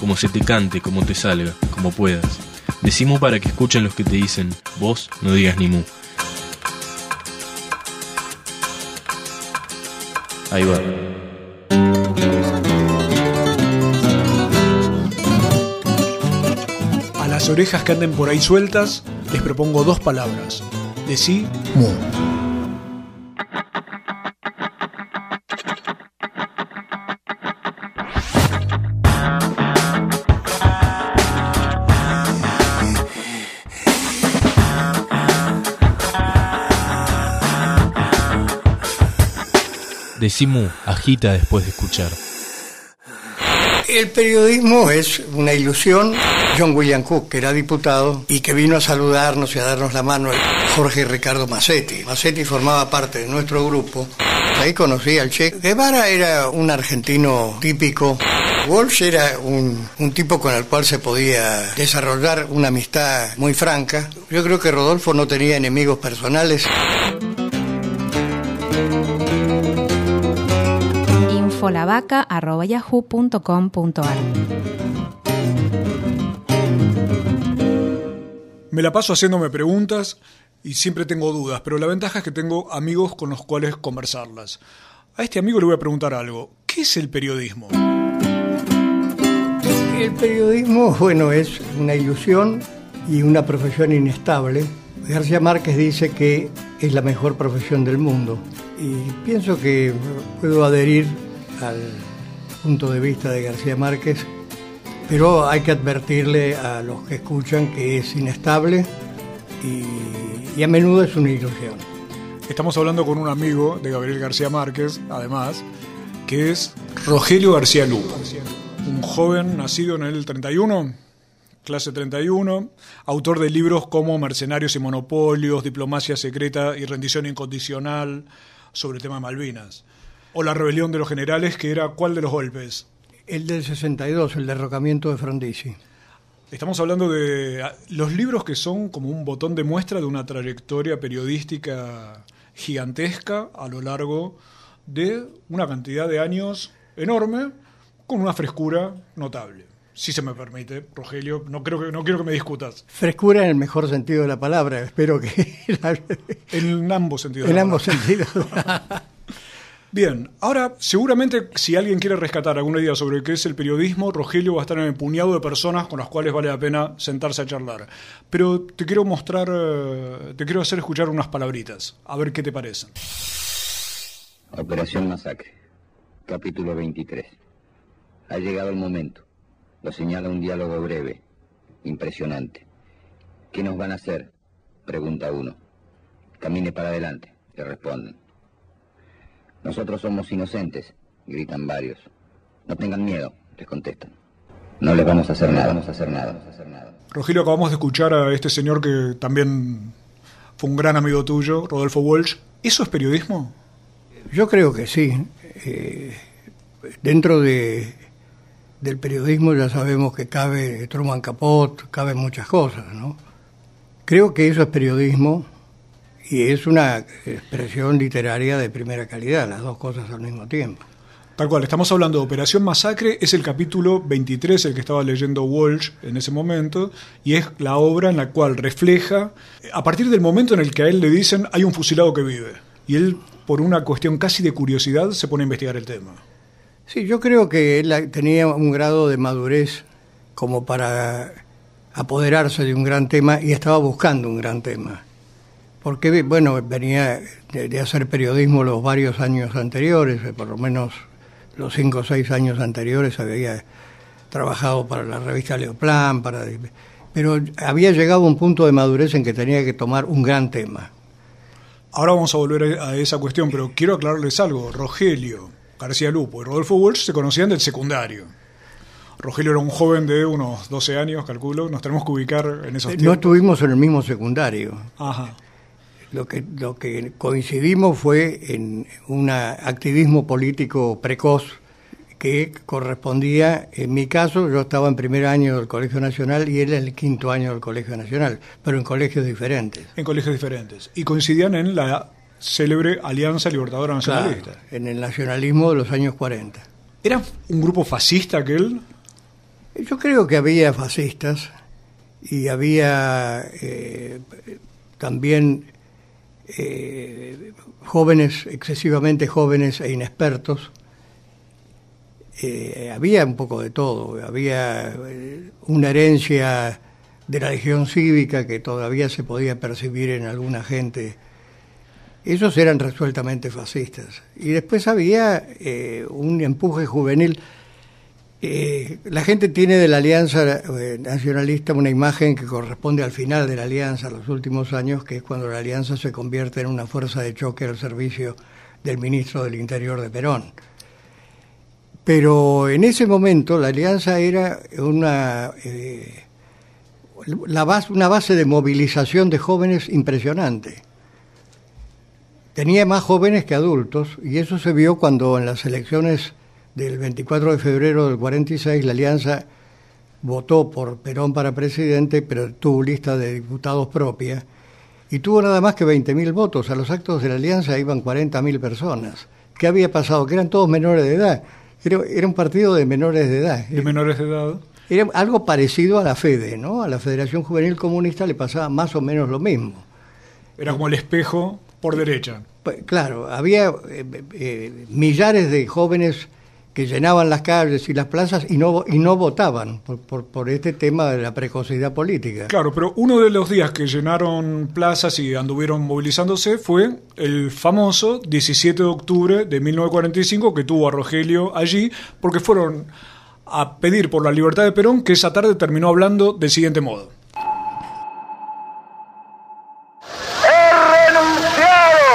como se te cante, como te salga, como puedas. Decimu para que escuchen los que te dicen, vos no digas ni mu. Ahí va. A las orejas que anden por ahí sueltas, les propongo dos palabras. Decí mu. Decimu, agita después de escuchar. El periodismo es una ilusión. John William Cook, que era diputado y que vino a saludarnos y a darnos la mano, Jorge Ricardo Massetti. Massetti formaba parte de nuestro grupo. Ahí conocí al Che. Guevara era un argentino típico. Walsh era un, un tipo con el cual se podía desarrollar una amistad muy franca. Yo creo que Rodolfo no tenía enemigos personales. infolavaca.yahoo.com.ar Me la paso haciéndome preguntas y siempre tengo dudas, pero la ventaja es que tengo amigos con los cuales conversarlas. A este amigo le voy a preguntar algo. ¿Qué es el periodismo? El periodismo, bueno, es una ilusión y una profesión inestable. García Márquez dice que es la mejor profesión del mundo y pienso que puedo adherir al punto de vista de García Márquez, pero hay que advertirle a los que escuchan que es inestable y, a menudo es una ilusión. Estamos hablando con un amigo de Gabriel García Márquez, además, que es Rogelio García Lugo, un joven nacido en el 31, clase 31, autor de libros como Mercenarios y Monopolios, Diplomacia Secreta y Rendición Incondicional sobre el tema de Malvinas. O La Rebelión de los Generales, que era ¿cuál de los golpes? El del 62, el derrocamiento de Frondizi. Estamos hablando de ah, los libros que son como un botón de muestra de una trayectoria periodística gigantesca a lo largo de una cantidad de años enorme, con una frescura notable. Si se me permite, Rogelio, no, creo que, no quiero que me discutas. Frescura en el mejor sentido de la palabra, espero que... En ambos sentidos. en la ambos sentidos. Bien, ahora seguramente si alguien quiere rescatar alguna idea sobre qué es el periodismo, Rogelio va a estar en el puñado de personas con las cuales vale la pena sentarse a charlar. Pero te quiero mostrar, eh, te quiero hacer escuchar unas palabritas, a ver qué te parecen. Operación Masacre, capítulo 23. Ha llegado el momento. Lo señala un diálogo breve, impresionante. ¿Qué nos van a hacer? Pregunta uno. Camine para adelante, le responden. Nosotros somos inocentes, gritan varios. No tengan miedo, les contestan. No les vamos a hacer nada, vamos a hacer nada, vamos a hacer nada. Rogelio, acabamos de escuchar a este señor que también fue un gran amigo tuyo, Rodolfo Walsh. ¿Eso es periodismo? Yo creo que sí. Eh, dentro de, del periodismo ya sabemos que cabe Truman Capote, cabe muchas cosas, ¿no? Creo que eso es periodismo y es una expresión literaria de primera calidad, las dos cosas al mismo tiempo. Tal cual, estamos hablando de Operación Masacre, es el capítulo 23, el que estaba leyendo Walsh en ese momento, y es la obra en la cual refleja, a partir del momento en el que a él le dicen hay un fusilado que vive, y él, por una cuestión casi de curiosidad, se pone a investigar el tema. Sí, yo creo que él tenía un grado de madurez como para apoderarse de un gran tema y estaba buscando un gran tema. Porque, bueno, venía de, de hacer periodismo los varios años anteriores, eh, por lo menos los cinco o seis años anteriores había trabajado para la revista Leoplan, para, pero había llegado a un punto de madurez en que tenía que tomar un gran tema. Ahora vamos a volver a esa cuestión, pero quiero aclararles algo. Rogelio, García Lupo y Rodolfo Walsh se conocían del secundario. Rogelio era un joven de unos 12 años, calculo. Nos tenemos que ubicar en esos No tiempos. estuvimos en el mismo secundario. Ajá. Lo que, lo que coincidimos fue en un activismo político precoz que correspondía, en mi caso, yo estaba en primer año del Colegio Nacional y él en el quinto año del Colegio Nacional, pero en colegios diferentes. En colegios diferentes. Y coincidían en la célebre Alianza Libertadora Nacionalista. Claro, en el nacionalismo de los años 40. ¿Era un grupo fascista aquel? Yo creo que había fascistas y había eh, también eh, jóvenes, excesivamente jóvenes e inexpertos. Eh, había un poco de todo, había eh, una herencia de la legión cívica que todavía se podía percibir en alguna gente. Esos eran resueltamente fascistas. Y después había un empuje juvenil. Eh, la gente tiene de la Alianza eh, Nacionalista una imagen que corresponde al final de la Alianza, los últimos años, que es cuando la Alianza se convierte en una fuerza de choque al servicio del ministro del Interior de Perón. Pero en ese momento la Alianza era una, eh, base, una base de movilización de jóvenes impresionante. Tenía más jóvenes que adultos y eso se vio cuando en las elecciones del 24 de febrero del 46 la Alianza votó por Perón para presidente, pero tuvo lista de diputados propia y tuvo nada más que 20.000 votos. A los actos de la Alianza iban 40.000 personas. ¿Qué había pasado? Que eran todos menores de edad. Era, era un partido de menores de edad. De menores de edad. Era algo parecido a la FEDE, ¿no? A la Federación Juvenil Comunista le pasaba más o menos lo mismo. Era como el espejo por derecha. Claro, había eh, eh, millares de jóvenes llenaban las calles y las plazas y no, y no votaban por, por, por este tema de la precocidad política. Claro, pero uno de los días que llenaron plazas y anduvieron movilizándose fue el famoso 17 de octubre de 1945 que tuvo a Rogelio allí porque fueron a pedir por la libertad de Perón que esa tarde terminó hablando del siguiente modo. he renunciado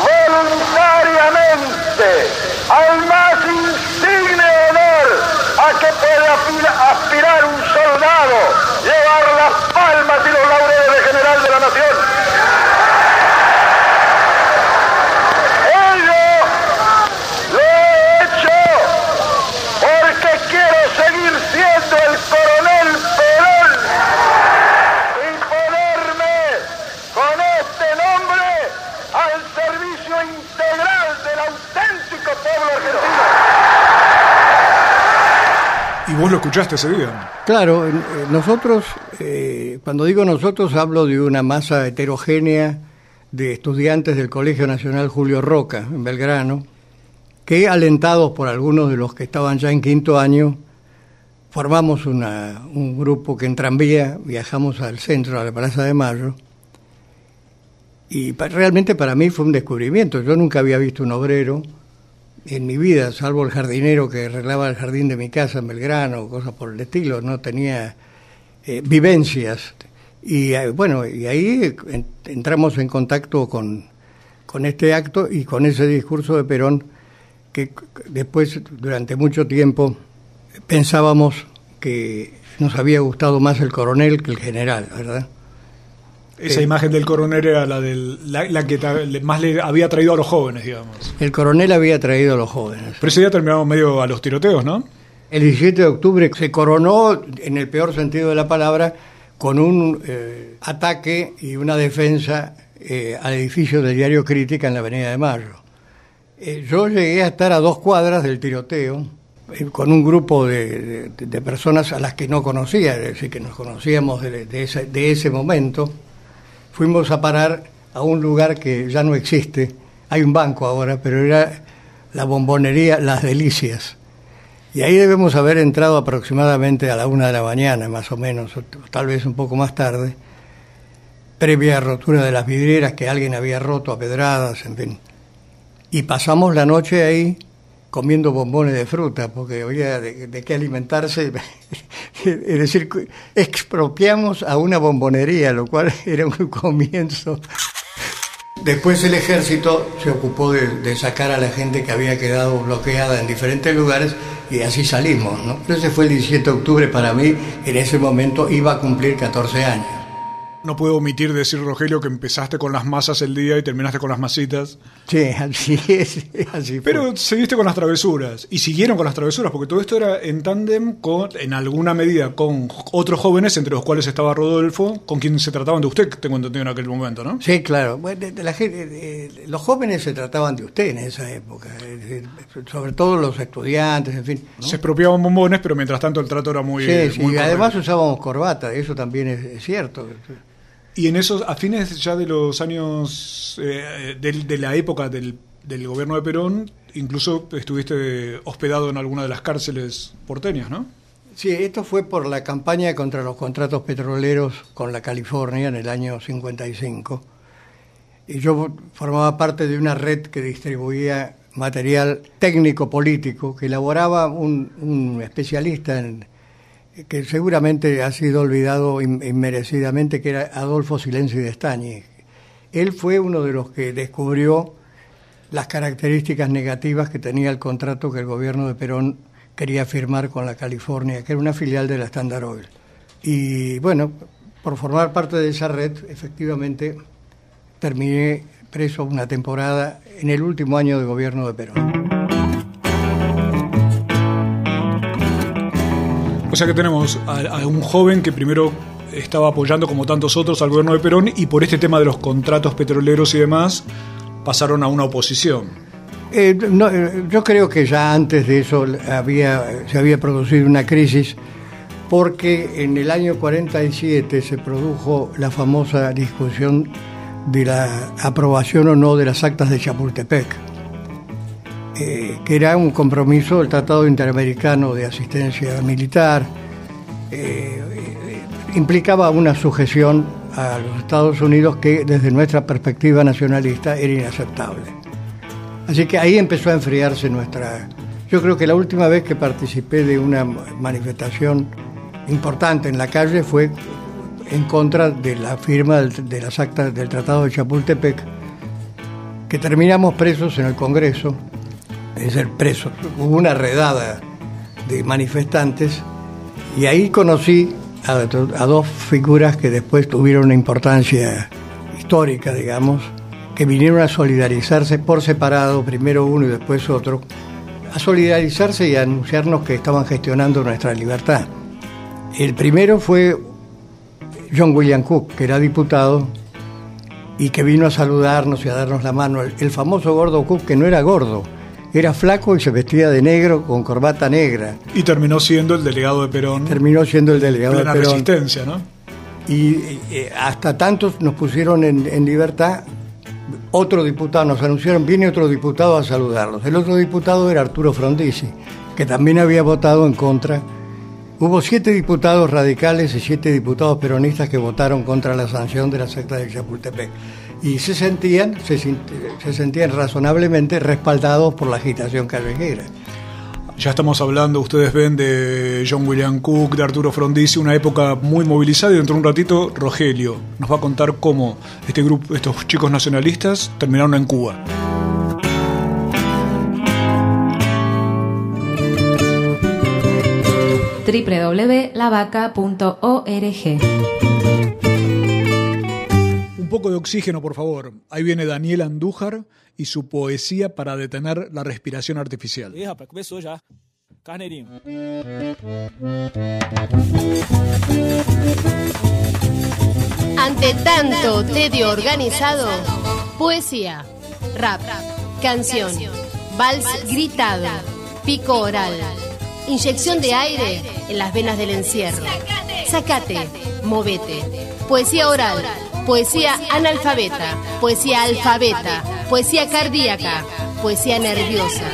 voluntariamente al más insigne honor a que puede aspira- aspirar un soldado, llevar las palmas y los laureles de general de la nación. Ello lo he hecho porque quiero seguir siendo el coronel Perón y ponerme con este nombre al servicio integral del auténtico pueblo argentino. Y vos lo escuchaste ese día. Claro, eh, nosotros, eh, cuando digo nosotros, hablo de una masa heterogénea de estudiantes del Colegio Nacional Julio Roca, en Belgrano, que, alentados por algunos de los que estaban ya en quinto año, formamos una- un grupo que en tranvía viajamos al centro, a la Plaza de Mayo, y realmente para mí fue un descubrimiento. Yo nunca había visto un obrero en mi vida, salvo el jardinero que arreglaba el jardín de mi casa en Belgrano, cosas por el estilo, no tenía eh, vivencias. Y eh, bueno, y ahí en- entramos en contacto con, con este acto y con ese discurso de Perón que después, durante mucho tiempo, pensábamos que nos había gustado más el coronel que el general, ¿verdad? Esa imagen del coronel era la, del, la, la que más le había traído a los jóvenes, digamos. El coronel había traído a los jóvenes. Pero ese día terminamos medio a los tiroteos, ¿no? El 17 de octubre se coronó, en el peor sentido de la palabra, con un eh, ataque y una defensa eh, al edificio del diario Crítica en la Avenida de Mayo. Eh, yo llegué a estar a dos cuadras del tiroteo con un grupo de, de- de personas a las que no conocía, es decir, que nos conocíamos de, de ese, de ese momento. Fuimos a parar a un lugar que ya no existe. Hay un banco ahora, pero era la bombonería Las Delicias. Y ahí debemos haber entrado aproximadamente a la una de la mañana, más o menos, tal vez un poco más tarde, previa rotura de las vidrieras que alguien había roto a pedradas, en fin. Y pasamos la noche ahí comiendo bombones de fruta, porque había de, qué alimentarse. es decir, expropiamos a una bombonería, lo cual era un comienzo Después el ejército se ocupó de, de sacar a la gente que había quedado bloqueada en diferentes lugares y así salimos. ¿no? Ese fue el 17 de octubre para mí, en ese momento iba a cumplir 14 años. No puedo omitir decir, Rogelio, que empezaste con las masas el día y terminaste con las masitas. Sí, así es. Así fue. Pero seguiste con las travesuras y siguieron con las travesuras, porque todo esto era en tándem con, en alguna medida, con otros jóvenes, entre los cuales estaba Rodolfo, con quien se trataban de usted, tengo entendido en aquel momento, ¿no? Sí, claro. Bueno, la gente- los jóvenes se trataban de usted en esa época, sobre todo los estudiantes, en fin. ¿no? Se expropiaban bombones, pero mientras tanto el trato era muy. sí, sí, muy y además usábamos corbata, eso también es, es cierto. Y en esos, a fines ya de los años, eh, de, la época del, gobierno de Perón, incluso estuviste hospedado en alguna de las cárceles porteñas, ¿no? Sí, esto fue por la campaña contra los contratos petroleros con la California en el año 55. Y yo formaba parte de una red que distribuía material técnico-político que elaboraba un especialista en, que seguramente ha sido olvidado in- inmerecidamente, que era Adolfo Silenzi de Estañi. Él fue uno de los que descubrió las características negativas que tenía el contrato que el gobierno de Perón quería firmar con la California, que era una filial de la Standard Oil. Y bueno, por formar parte de esa red, efectivamente, terminé preso una temporada en el último año de gobierno de Perón. O sea que tenemos a, un joven que primero estaba apoyando, como tantos otros, al gobierno de Perón y por este tema de los contratos petroleros y demás, pasaron a una oposición. Eh, eh, yo creo que ya antes de eso había, se había producido una crisis porque en el año 47 se produjo la famosa discusión de la aprobación o no de las actas de Chapultepec, eh, que era un compromiso del Tratado Interamericano de Asistencia Militar, eh, eh, implicaba una sujeción a los Estados Unidos que desde nuestra perspectiva nacionalista era inaceptable. Así que ahí empezó a enfriarse nuestra... Yo creo que la última vez que participé de una manifestación importante en la calle fue en contra de la firma de las actas del Tratado de Chapultepec, que terminamos presos en el Congreso, es decir, presos. Hubo una redada de manifestantes y ahí conocí a, a dos figuras que después tuvieron una importancia histórica, digamos, que vinieron a solidarizarse por separado, primero uno y después otro, a solidarizarse y a anunciarnos que estaban gestionando nuestra libertad. El primero fue John William Cook, que era diputado y que vino a saludarnos y a darnos la mano. El famoso gordo Cook, que no era gordo, era flaco y se vestía de negro con corbata negra. Y terminó siendo el delegado de Perón. Terminó siendo el delegado de Perón. resistencia, ¿no? Y eh, hasta tantos nos pusieron en, en libertad. Otro diputado, nos anunciaron, viene otro diputado a saludarlos. El otro diputado era Arturo Frondizi, que también había votado en contra. Hubo siete diputados radicales y siete diputados peronistas que votaron contra la sanción de la secta de Chapultepec. Y se sentían, se, sentían razonablemente respaldados por la agitación callejera. Ya estamos hablando, ustedes ven, de John William Cook, de Arturo Frondizi, una época muy movilizada y dentro de un ratito Rogelio nos va a contar cómo este grupo, estos chicos nacionalistas terminaron en Cuba. www.lavaca.org. Un poco de oxígeno, por favor. Ahí viene Daniel Andújar y su poesía para detener la respiración artificial. Ih, rapaz, já. Carneirinho. Ante tanto tedio organizado, poesía, rap, canción, vals gritado, pico oral, inyección de aire en las venas del encierro. Sacate, movete. Poesía oral, poesía analfabeta, poesía alfabeta, poesía cardíaca, poesía nerviosa,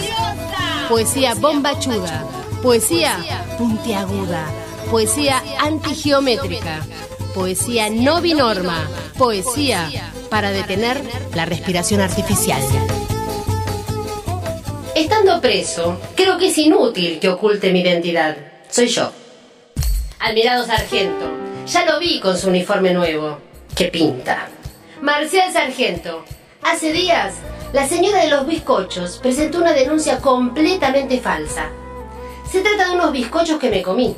poesía bombachuda, poesía puntiaguda, poesía antigeométrica, poesía no binorma, poesía para detener la respiración artificial. Estando preso, creo que es inútil que oculte mi identidad. Soy yo. Admirado Sargento, ya lo vi con su uniforme nuevo. ¡Qué pinta! Marcial Sargento, Hace días, la señora de los bizcochos presentó una denuncia completamente falsa. Se trata de unos bizcochos que me comí.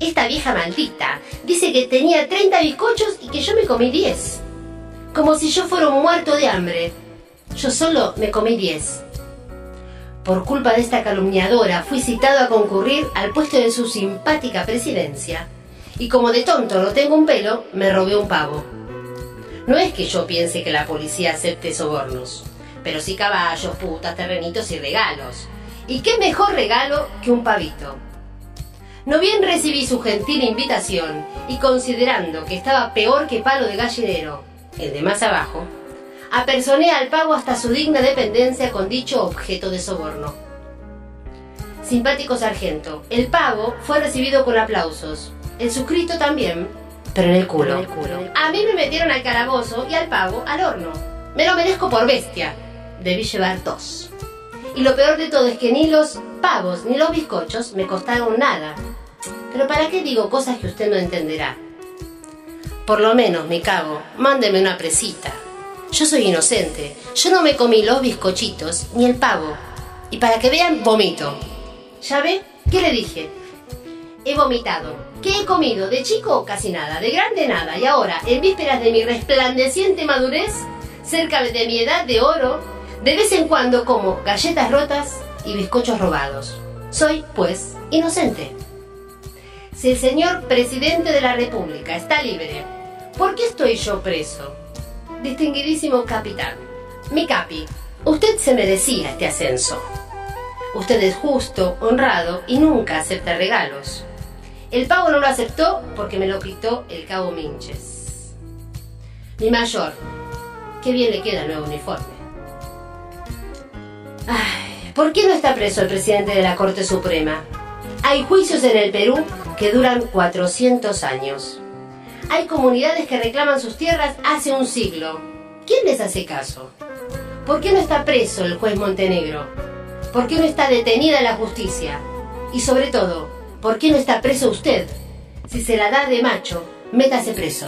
Esta vieja maldita dice que tenía 30 bizcochos y que yo me comí 10. Como si yo fuera un muerto de hambre. Yo solo me comí 10. Por culpa de esta calumniadora fui citado a concurrir al puesto de su simpática presidencia. Y como de tonto no tengo un pelo, me robé un pavo. No es que yo piense que la policía acepte sobornos, pero sí caballos, putas, terrenitos y regalos. ¿Y qué mejor regalo que un pavito? No bien recibí su gentil invitación y considerando que estaba peor que palo de gallinero, el de más abajo, apersoné al pavo hasta su digna dependencia con dicho objeto de soborno. Simpático sargento, el pavo fue recibido con aplausos, el suscrito también, pero en el culo. A mí me metieron al calabozo y al pavo al horno. Me lo merezco por bestia. Debí llevar dos. Y lo peor de todo es que ni los pavos ni los bizcochos me costaron nada. Pero ¿para qué digo cosas que usted no entenderá? Por lo menos, mi cabo, mándeme una presita. Yo soy inocente. Yo no me comí los bizcochitos ni el pavo. Y para que vean, vomito. ¿Ya ve? ¿Qué le dije? He vomitado. ¿Qué he comido? De chico casi nada, de grande nada. Y ahora, en vísperas de mi resplandeciente madurez, cerca de mi edad de oro, de vez en cuando como galletas rotas y bizcochos robados. Soy, pues, inocente. Si el señor presidente de la República está libre, ¿por qué estoy yo preso? Distinguidísimo capitán, mi capi, usted se merecía este ascenso. Usted es justo, honrado y nunca acepta regalos. El pavo no lo aceptó porque me lo quitó el cabo Minches. Mi mayor, qué bien le queda el nuevo uniforme. ¿por qué no está preso el presidente de la Corte Suprema? Hay juicios en el Perú que duran 400 años. Hay comunidades que reclaman sus tierras hace un siglo. ¿Quién les hace caso? ¿Por qué no está preso el juez Montenegro? ¿Por qué no está detenida la justicia? Y sobre todo, ¿por qué no está preso usted? Si se la da de macho, métase preso.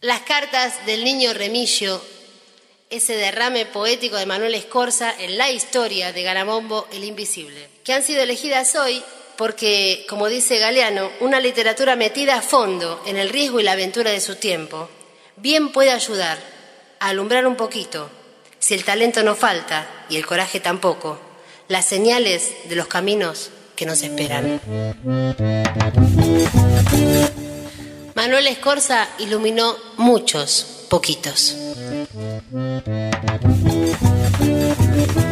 Las cartas del niño Remillo, ese derrame poético de Manuel Escorza en la historia de Garamombo el Invisible, que han sido elegidas hoy porque, como dice Galeano, una literatura metida a fondo en el riesgo y la aventura de su tiempo, bien puede ayudar a alumbrar un poquito, si el talento no falta y el coraje tampoco, las señales de los caminos que nos esperan. Manuel Escorza iluminó muchos poquitos.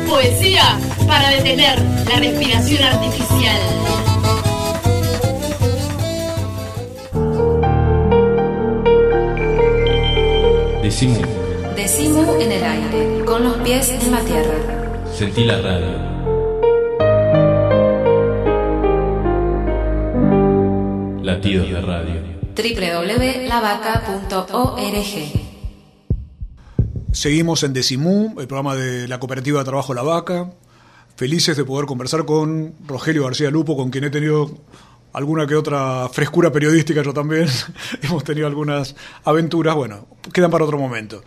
Poesía para detener la respiración artificial. Decimu, Decimu en el aire, con los pies en la tierra. sentí la radio. Latidos de radio. www.lavaca.org Seguimos en Decimú, el programa de la cooperativa de trabajo La Vaca. Felices de poder conversar con Rogelio García Lupo, con quien he tenido alguna que otra frescura periodística yo también. Hemos tenido algunas aventuras, bueno, quedan para otro momento.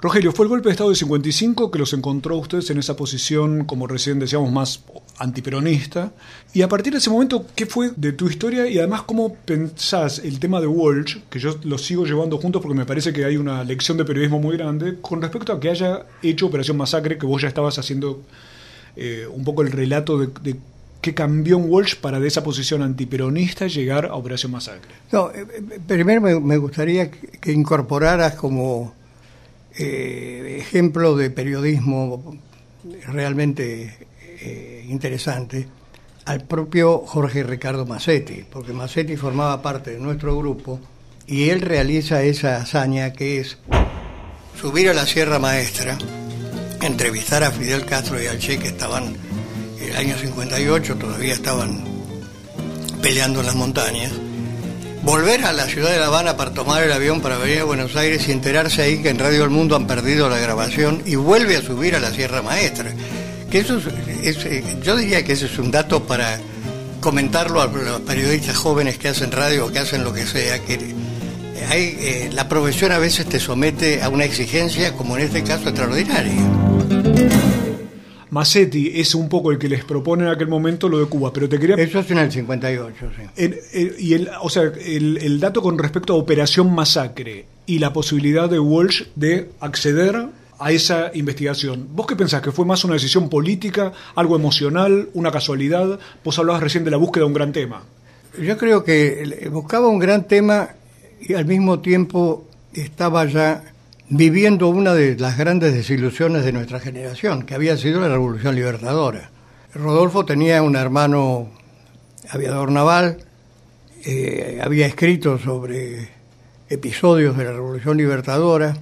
Rogelio, fue el golpe de Estado de 55 que los encontró a ustedes en esa posición, como recién decíamos, más antiperonista. Y a partir de ese momento, ¿qué fue de tu historia? Y además, ¿cómo pensás el tema de Walsh, que yo lo sigo llevando juntos porque me parece que hay una lección de periodismo muy grande, con respecto a que haya hecho Operación Masacre, que vos ya estabas haciendo eh, un poco el relato de, qué cambió en Walsh para de esa posición antiperonista llegar a Operación Masacre. No, eh, eh, primero me, gustaría que incorporaras como eh, ejemplo de periodismo realmente eh, interesante al propio Jorge Ricardo Massetti, porque Massetti formaba parte de nuestro grupo y él realiza esa hazaña que es subir a la Sierra Maestra, entrevistar a Fidel Castro y al Che que estaban en el año 58, todavía estaban peleando en las montañas, volver a la ciudad de La Habana para tomar el avión para venir a Buenos Aires y enterarse ahí que en Radio El Mundo han perdido la grabación y vuelve a subir a la Sierra Maestra. Que eso es, eh, yo diría que ese es un dato para comentarlo a los periodistas jóvenes que hacen radio o que hacen lo que sea, que Hay, eh, la profesión a veces te somete a una exigencia, como en este caso, extraordinaria. Massetti es un poco el que les propone en aquel momento lo de Cuba, pero te quería... Eso es en el 58, sí. Y el, o sea, el, el dato con respecto a Operación Masacre y la posibilidad de Walsh de acceder a esa investigación. ¿Vos qué pensás? ¿Que fue más una decisión política, algo emocional, una casualidad? Vos hablabas recién de la búsqueda de un gran tema. Yo creo que buscaba un gran tema y al mismo tiempo estaba ya viviendo una de las grandes desilusiones de nuestra generación, que había sido la Revolución Libertadora. Rodolfo tenía un hermano aviador naval, eh, había escrito sobre episodios de la Revolución Libertadora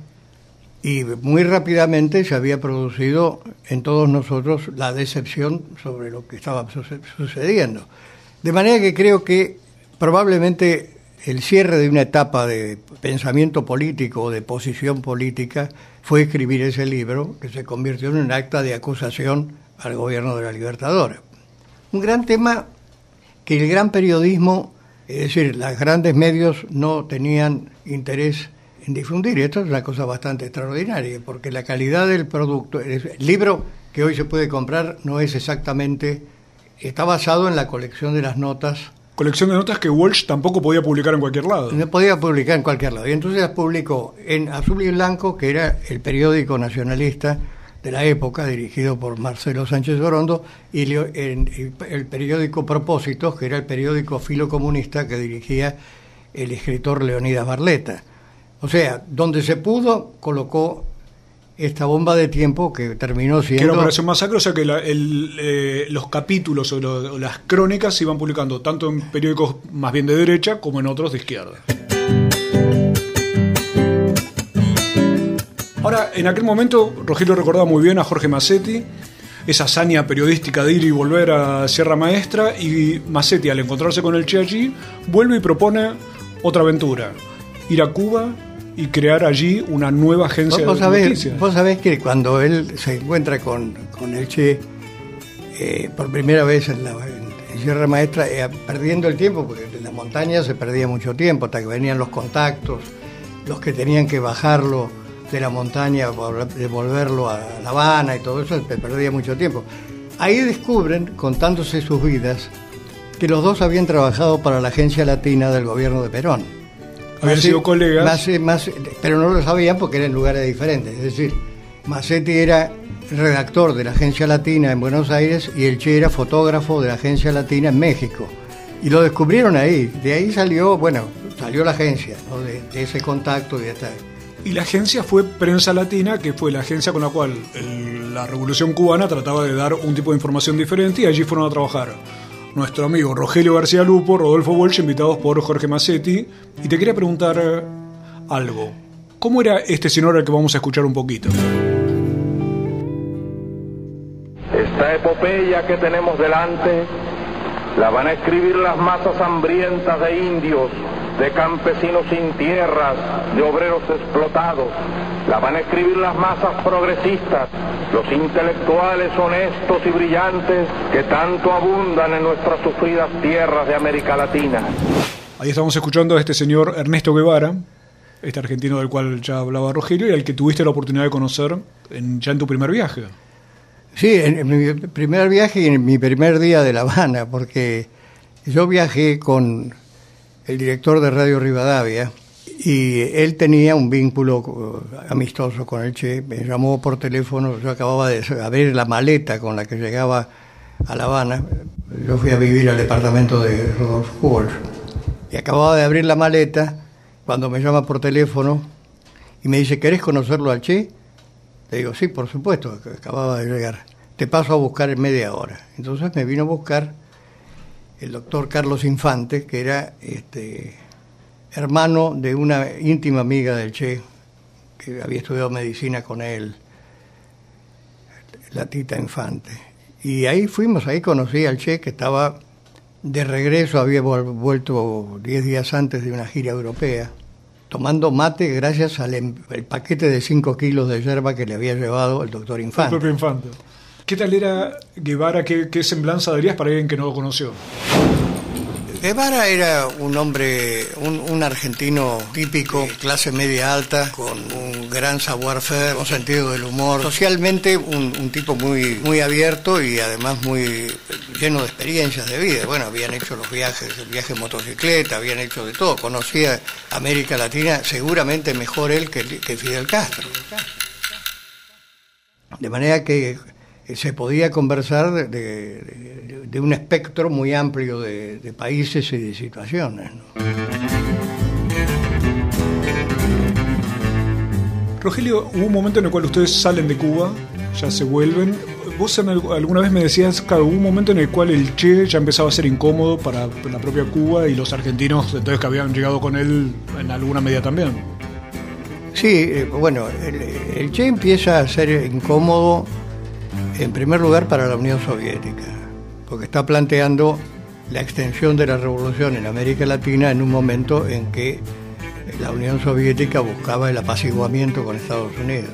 y muy rápidamente se había producido en todos nosotros la decepción sobre lo que estaba suce- sucediendo. De manera que creo que probablemente el cierre de una etapa de pensamiento político o de posición política fue escribir ese libro que se convirtió en un acta de acusación al gobierno de la Libertadora. Un gran tema que el gran periodismo, es decir, los grandes medios no tenían interés en difundir. Esto es una cosa bastante extraordinaria, porque la calidad del producto, el libro que hoy se puede comprar no es exactamente, está basado en la colección de las notas Colección de notas que Walsh tampoco podía publicar en cualquier lado. no podía publicar en cualquier lado. Y entonces las publicó en Azul y Blanco, que era el periódico nacionalista de la época, dirigido por Marcelo Sánchez Orondo, y en el periódico Propósitos, que era el periódico filocomunista que dirigía el escritor Leonidas Barleta. O sea, donde se pudo, colocó esta bomba de tiempo que terminó Que era siendo... Operación Masacre, o sea que la- el, eh, los capítulos o, lo- o las crónicas se iban publicando tanto en periódicos más bien de derecha como en otros de izquierda. Ahora, en aquel momento, Rogelio recordaba muy bien a Jorge Massetti, esa hazaña periodística de ir y volver a Sierra Maestra, y Massetti, al encontrarse con el Che allí, vuelve y propone otra aventura, ir a Cuba y crear allí una nueva agencia Vos, de sabés, noticias. vos sabés que cuando él se encuentra con, con el Che eh, por primera vez en la en- Sierra Maestra, eh, perdiendo el tiempo, porque en la montaña se perdía mucho tiempo, hasta que venían los contactos, los que tenían que bajarlo de la montaña, vol- devolverlo a La Habana y todo eso, se perdía mucho tiempo. Ahí descubren, contándose sus vidas, que los dos habían trabajado para la agencia latina del gobierno de Perón. Habían sido colegas. Pero no lo sabían porque eran lugares diferentes. Es decir, Massetti era redactor de la Agencia Latina en Buenos Aires y el Che era fotógrafo de la Agencia Latina en México. Y lo descubrieron ahí. De ahí salió, bueno, salió la agencia, ¿no? de, de ese contacto y de esta... Y la agencia fue Prensa Latina, que fue la agencia con la cual el- la Revolución Cubana trataba de dar un tipo de información diferente y allí fueron a trabajar nuestro amigo Rogelio García Lupo, Rodolfo Walsh, invitados por Jorge Massetti. Y te quería preguntar eh, algo. ¿Cómo era este señor al que vamos a escuchar un poquito? Esta epopeya que tenemos delante la van a escribir las masas hambrientas de indios, de campesinos sin tierras, de obreros explotados. La van a escribir las masas progresistas, los intelectuales honestos y brillantes que tanto abundan en nuestras sufridas tierras de América Latina. Ahí estamos escuchando a este señor Ernesto Guevara, este argentino del cual ya hablaba Rogelio y al que tuviste la oportunidad de conocer en- ya en tu primer viaje. Sí, en, mi primer viaje y en mi primer día de La Habana, porque yo viajé con el director de Radio Rivadavia y él tenía un vínculo amistoso con el Che, me llamó por teléfono, yo acababa de abrir la maleta con la que llegaba a La Habana, yo fui a vivir al departamento de Rodolfo Walsh y acababa de abrir la maleta cuando me llama por teléfono y me dice, ¿querés conocerlo al Che? Le digo, sí, por supuesto, acababa de llegar. Te paso a buscar en media hora. Entonces me vino a buscar el doctor Carlos Infante, que era este, hermano de una íntima amiga del Che, que había estudiado medicina con él, la Tita Infante. Y ahí fuimos, ahí conocí al Che, que estaba de regreso, había vuelto 10 días antes de una gira europea tomando mate gracias al em- el paquete de 5 kilos de yerba que le había llevado el doctor El Infante. propio Infante. ¿Qué tal era Guevara? ¿Qué, qué semblanza darías para alguien que no lo conoció? Guevara era un hombre, un, un argentino típico, clase media alta, con un gran savoir-faire, un sentido del humor, socialmente un, un tipo muy, muy abierto y además muy lleno de experiencias de vida. Bueno, habían hecho los viajes, el viaje en motocicleta, habían hecho de todo. Conocía América Latina seguramente mejor él que, que Fidel Castro. De manera que se podía conversar de, de- de un espectro muy amplio de, de países y de situaciones. ¿no? Rogelio, hubo un momento en el cual ustedes salen de Cuba, ya se vuelven. Vos en alguna vez me decías que hubo un momento en el cual el Che ya empezaba a ser incómodo para la propia Cuba y los argentinos entonces que habían llegado con él en alguna medida también. Sí, eh, bueno, el, el Che empieza a ser incómodo en primer lugar para la Unión Soviética, porque está planteando la extensión de la revolución en América Latina en un momento en que la Unión Soviética buscaba el apaciguamiento con Estados Unidos.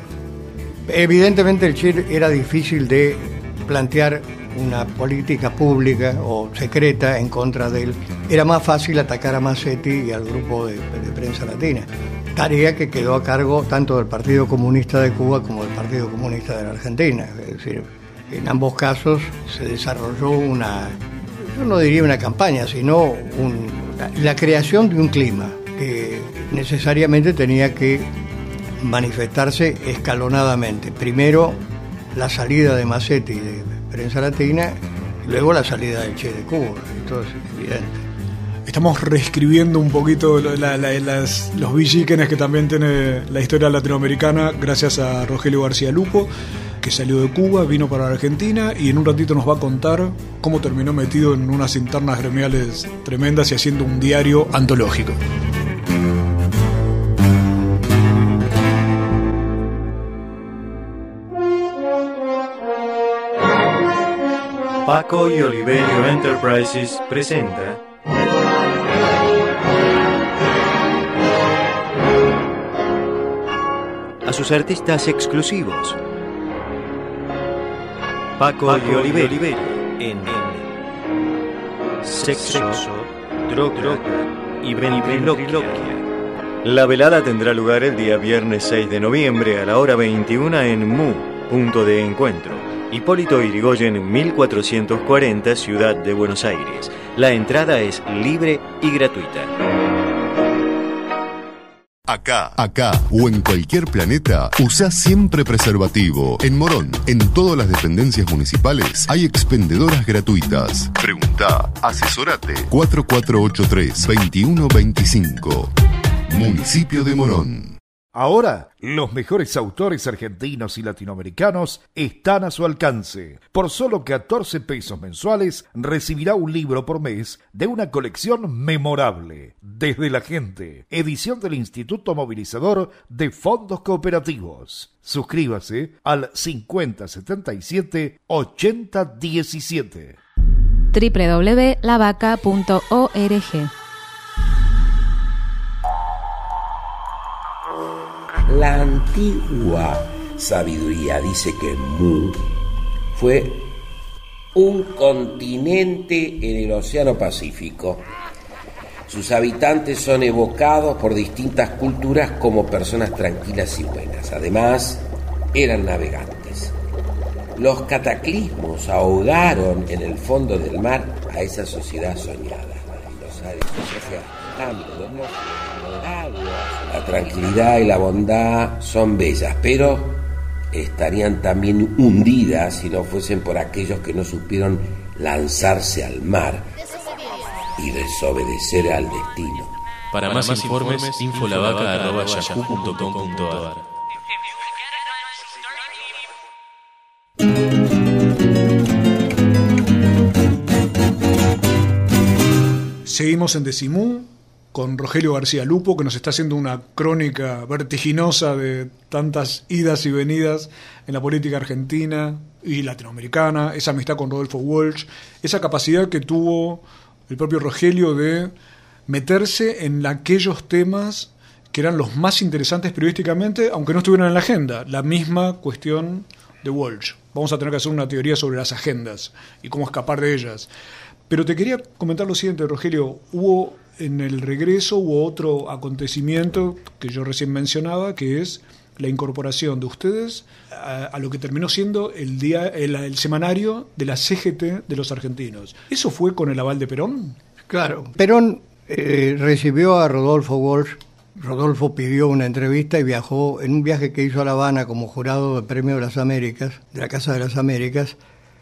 Evidentemente el Che era difícil de plantear una política pública o secreta en contra de él. Era más fácil atacar a Massetti y al grupo de, de prensa latina. Tarea que quedó a cargo tanto del Partido Comunista de Cuba como del Partido Comunista de la Argentina. Es decir, en ambos casos se desarrolló una, yo no diría una campaña, sino un- la, creación de un clima que necesariamente tenía que manifestarse escalonadamente. Primero la salida de Massetti de prensa latina, luego la salida del Che de Cuba. Esto es evidente. Estamos reescribiendo un poquito los villiquenes que también tiene la historia latinoamericana gracias a Rogelio García Lupo, que salió de Cuba, vino para Argentina y en un ratito nos va a contar cómo terminó metido en unas internas gremiales tremendas y haciendo un diario antológico. Paco y Oliverio Enterprises presenta a sus artistas exclusivos. Paco, y Oliverio en Sexo, Droga y Ventriloquia. La velada tendrá lugar el día viernes 6 de noviembre a la hora 21 en Mu, punto de encuentro. Hipólito Irigoyen 1440, Ciudad de Buenos Aires. La entrada es libre y gratuita. Acá, acá o en cualquier planeta, usa siempre preservativo. En Morón, en todas las dependencias municipales, hay expendedoras gratuitas. Pregunta, asesorate. 4483-2125. Municipio de Morón. Ahora, los mejores autores argentinos y latinoamericanos están a su alcance. Por solo 14 pesos mensuales recibirá un libro por mes de una colección memorable. Desde la gente, edición del Instituto Movilizador de Fondos Cooperativos. Suscríbase al 5077 8017. www.lavaca.org La antigua sabiduría dice que Mu fue un continente en el Océano Pacífico. Sus habitantes son evocados por distintas culturas como personas tranquilas y buenas. Además, eran navegantes. Los cataclismos ahogaron en el fondo del mar a esa sociedad soñada. Los ares, o sea, hambre, dolor, agua, la tranquilidad y la bondad son bellas, pero estarían también hundidas si no fuesen por aquellos que no supieron lanzarse al mar y desobedecer al destino. Para, más, informes, infolavaca.yahoo.com.ar Seguimos en Decimú con Rogelio García Lupo, que nos está haciendo una crónica vertiginosa de tantas idas y venidas en la política argentina y latinoamericana, esa amistad con Rodolfo Walsh, esa capacidad que tuvo el propio Rogelio de meterse en aquellos temas que eran los más interesantes periodísticamente, aunque no estuvieran en la agenda. La misma cuestión de Walsh. Vamos a tener que hacer una teoría sobre las agendas y cómo escapar de ellas. Pero te quería comentar lo siguiente, Rogelio. Hubo en el regreso hubo otro acontecimiento que yo recién mencionaba, que es la incorporación de ustedes a, a lo que terminó siendo el día el, el semanario de la CGT de los argentinos. ¿Eso fue con el aval de Perón? Claro. Perón eh, recibió a Rodolfo Walsh. Rodolfo pidió una entrevista y viajó en un viaje que hizo a La Habana como jurado del Premio de las Américas, de la Casa de las Américas.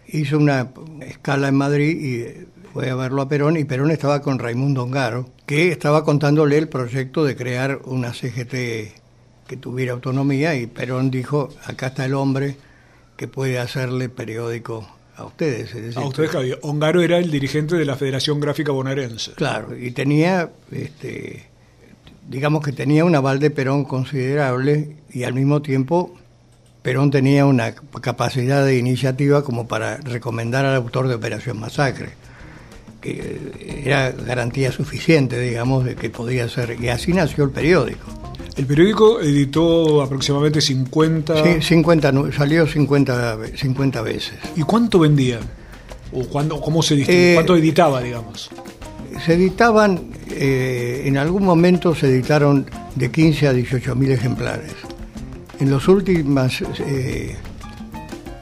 Hizo una escala en Madrid y fue a verlo a Perón y Perón estaba con Raimundo Ongaro, que estaba contándole el proyecto de crear una CGT que tuviera autonomía y Perón dijo, acá está el hombre que puede hacerle periódico a ustedes. Es decir, A ustedes, Javier. Ongaro era el dirigente de la Federación Gráfica Bonaerense. Claro, y tenía, este, digamos que tenía un aval de Perón considerable y al mismo tiempo Perón tenía una capacidad de iniciativa como para recomendar al autor de Operación Masacre, que era garantía suficiente, digamos, de que podía ser. Y así nació el periódico. El periódico editó aproximadamente 50... Sí, 50 nu- salió 50, ve- 50 veces. ¿Y cuánto vendía? ¿O cuándo, cómo se Eh, cuánto editaba, digamos? Se editaban, eh, en algún momento se editaron de 15 a 18 mil ejemplares. En las últimas eh,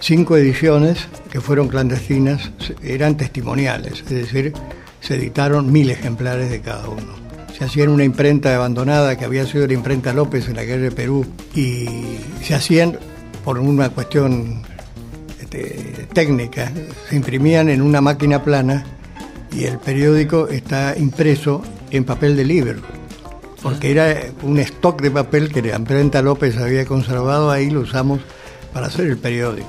cinco ediciones, que fueron clandestinas, eran testimoniales, es decir, se editaron mil ejemplares de cada uno. Se hacía en una imprenta abandonada que había sido la imprenta López en la calle Perú y se hacían por una cuestión este, técnica, se imprimían en una máquina plana y el periódico está impreso en papel de libro, porque era un stock de papel que la imprenta López había conservado ahí, lo usamos para hacer el periódico.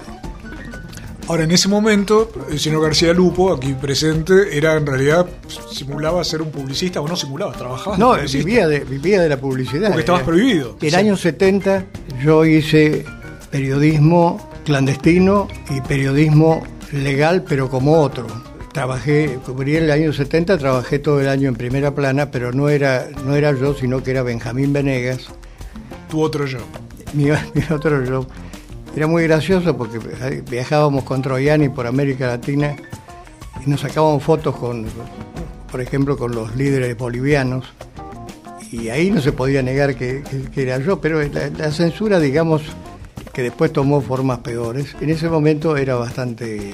Ahora, en ese momento, el señor García Lupo, aquí presente, era en realidad, simulaba ser un publicista, o no simulaba, trabajaba. No, vivía de, vivía de la publicidad. Porque estabas Eh, prohibido. En el Sí. año 70 yo hice periodismo clandestino y periodismo legal, pero como otro. Trabajé, cubrí el año 70, trabajé todo el año en primera plana, pero no era, no era yo, sino que era Benjamín Venegas, Tu otro yo. mi, mi otro yo. Era muy gracioso porque viajábamos con Troyani por América Latina y nos sacábamos fotos con, por ejemplo, con los líderes bolivianos y ahí no se podía negar que, era yo, pero la, censura, digamos, que después tomó formas peores, en ese momento era bastante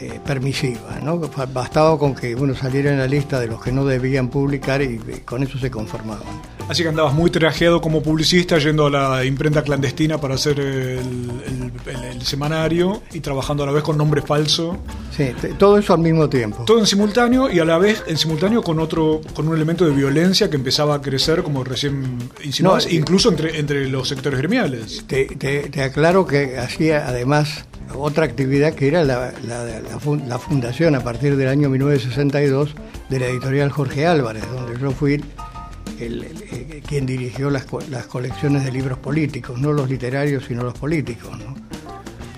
eh, permisiva, ¿no? Bastaba con que uno saliera en la lista de los que no debían publicar y con eso se conformaban. Así que andabas muy trajeado como publicista, yendo a la imprenta clandestina para hacer el, el- el- el semanario y trabajando a la vez con nombre falso. Sí, todo eso al mismo tiempo. Todo en simultáneo y a la vez en simultáneo con otro, con un elemento de violencia que empezaba a crecer, como recién insinuabas, No, incluso entre, entre los sectores gremiales. Te, te- te aclaro que hacía además otra actividad que era la, la- la fundación a partir del año 1962 de la editorial Jorge Álvarez, donde yo fui el- el- eh, quien dirigió las, las colecciones de libros políticos, no los literarios, sino los políticos. ¿no?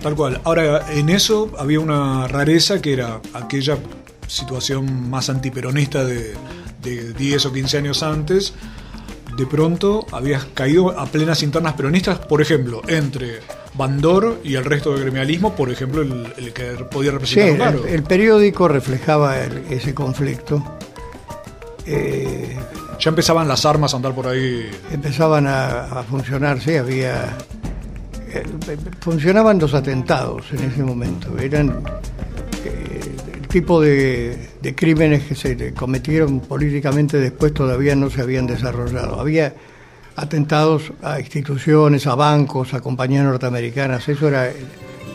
Tal cual. Ahora, en eso había una rareza que era aquella situación más antiperonista de, de 10 o 15 años antes. De pronto habías caído a plenas internas peronistas, por ejemplo, entre Bandor y el resto del gremialismo, por ejemplo, el, el que podía Sí, representar a el, el periódico reflejaba el- ese conflicto. Eh, Ya empezaban las armas a andar por ahí. empezaban a, funcionar, sí, había... eh, funcionaban los atentados en ese momento, eran eh, el tipo de, de crímenes que se cometieron políticamente después todavía no se habían desarrollado. Había atentados a instituciones, a bancos, a compañías norteamericanas, eso era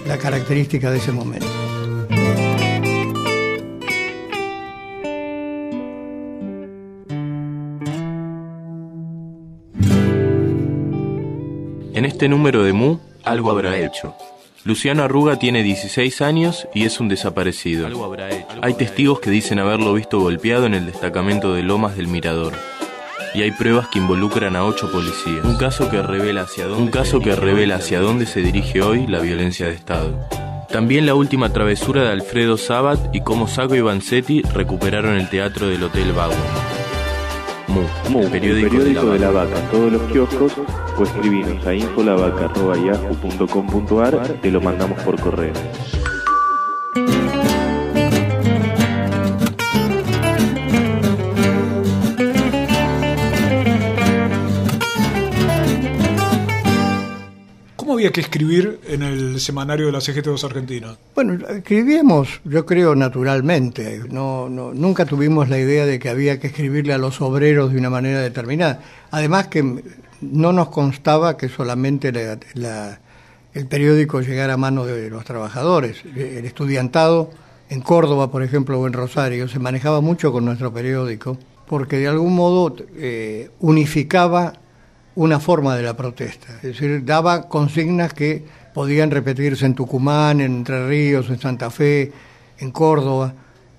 la característica de ese momento. En este número de Mu, algo habrá hecho. Luciano Arruga tiene 16 años y es un desaparecido. Hay testigos que dicen haberlo visto golpeado en el destacamento de Lomas del Mirador. Y hay pruebas que involucran a ocho policías. Un caso que revela hacia dónde, un caso que revela hacia dónde se dirige hoy la violencia de Estado. También la última travesura de Alfredo Sabat y cómo Saco y Vanzetti recuperaron el teatro del Hotel Bauer. Mu, Mu, el periódico, de la vaca. vaca, en todos los kioscos, o escribinos a infolavaca.yahoo.com.ar, te lo mandamos por correo. Que escribir en el semanario de la CGT2 Argentina? Bueno, escribíamos, yo creo, naturalmente. No, no, nunca tuvimos la idea de que había que escribirle a los obreros de una manera determinada. Además que no nos constaba que solamente la- la- el periódico llegara a manos de los trabajadores. El estudiantado en Córdoba, por ejemplo, o en Rosario, se manejaba mucho con nuestro periódico porque de algún modo eh, unificaba una forma de la protesta. Es decir, daba consignas que podían repetirse en Tucumán, en Entre Ríos, en Santa Fe, en Córdoba.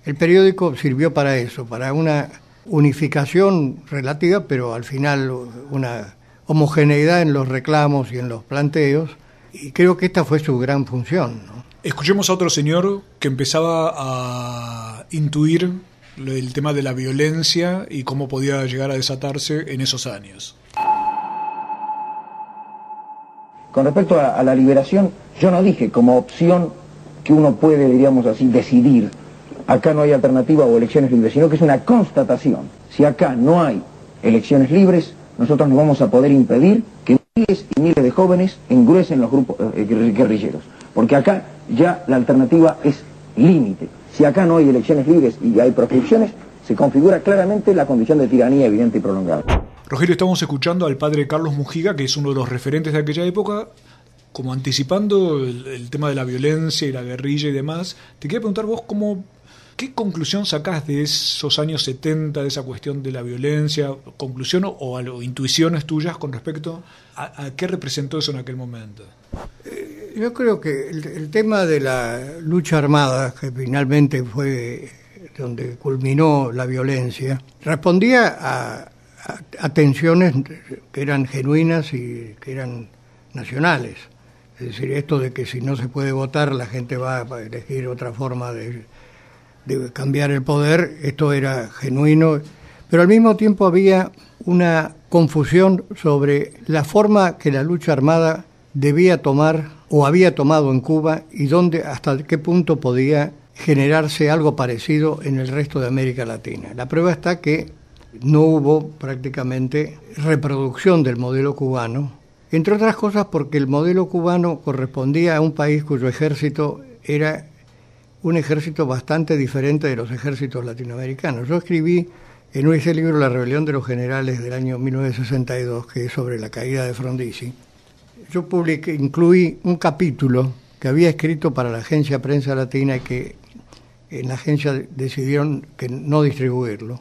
El periódico sirvió para eso, para una unificación relativa, pero al final una homogeneidad en los reclamos y en los planteos, y creo que esta fue su gran función. ¿no? Escuchemos a otro señor que empezaba a intuir el tema de la violencia y cómo podía llegar a desatarse en esos años. Con respecto a, la liberación, yo no dije como opción que uno puede, diríamos así, decidir. Acá no hay alternativa o elecciones libres, sino que es una constatación. Si acá no hay elecciones libres, nosotros no vamos a poder impedir que miles y miles de jóvenes engruesen los grupos eh, guerri- guerrilleros. Porque acá ya la alternativa es límite. Si acá no hay elecciones libres y hay proscripciones, se configura claramente la condición de tiranía evidente y prolongada. Rogelio, estamos escuchando al padre Carlos Mujiga, que es uno de los referentes de aquella época, como anticipando el, tema de la violencia y la guerrilla y demás. Te quería preguntar vos cómo, qué conclusión sacás de esos años 70, de esa cuestión de la violencia, conclusión o, intuiciones tuyas con respecto a, qué representó eso en aquel momento. Yo creo que el, el tema de la lucha armada, que finalmente fue donde culminó la violencia, respondía a, a- a tensiones que eran genuinas y que eran nacionales. Es decir, esto de que si no se puede votar la gente va a elegir otra forma de, de cambiar el poder, esto era genuino, pero al mismo tiempo había una confusión sobre la forma que la lucha armada debía tomar o había tomado en Cuba y dónde, hasta qué punto podía generarse algo parecido en el resto de América Latina. La prueba está que no hubo prácticamente reproducción del modelo cubano, entre otras cosas porque el modelo cubano correspondía a un país cuyo ejército era un ejército bastante diferente de los ejércitos latinoamericanos. Yo escribí en ese libro La rebelión de los generales del año 1962, que es sobre la caída de Frondizi. Yo publiqué, incluí un capítulo que había escrito para la agencia Prensa Latina y que en la agencia decidieron que no distribuirlo,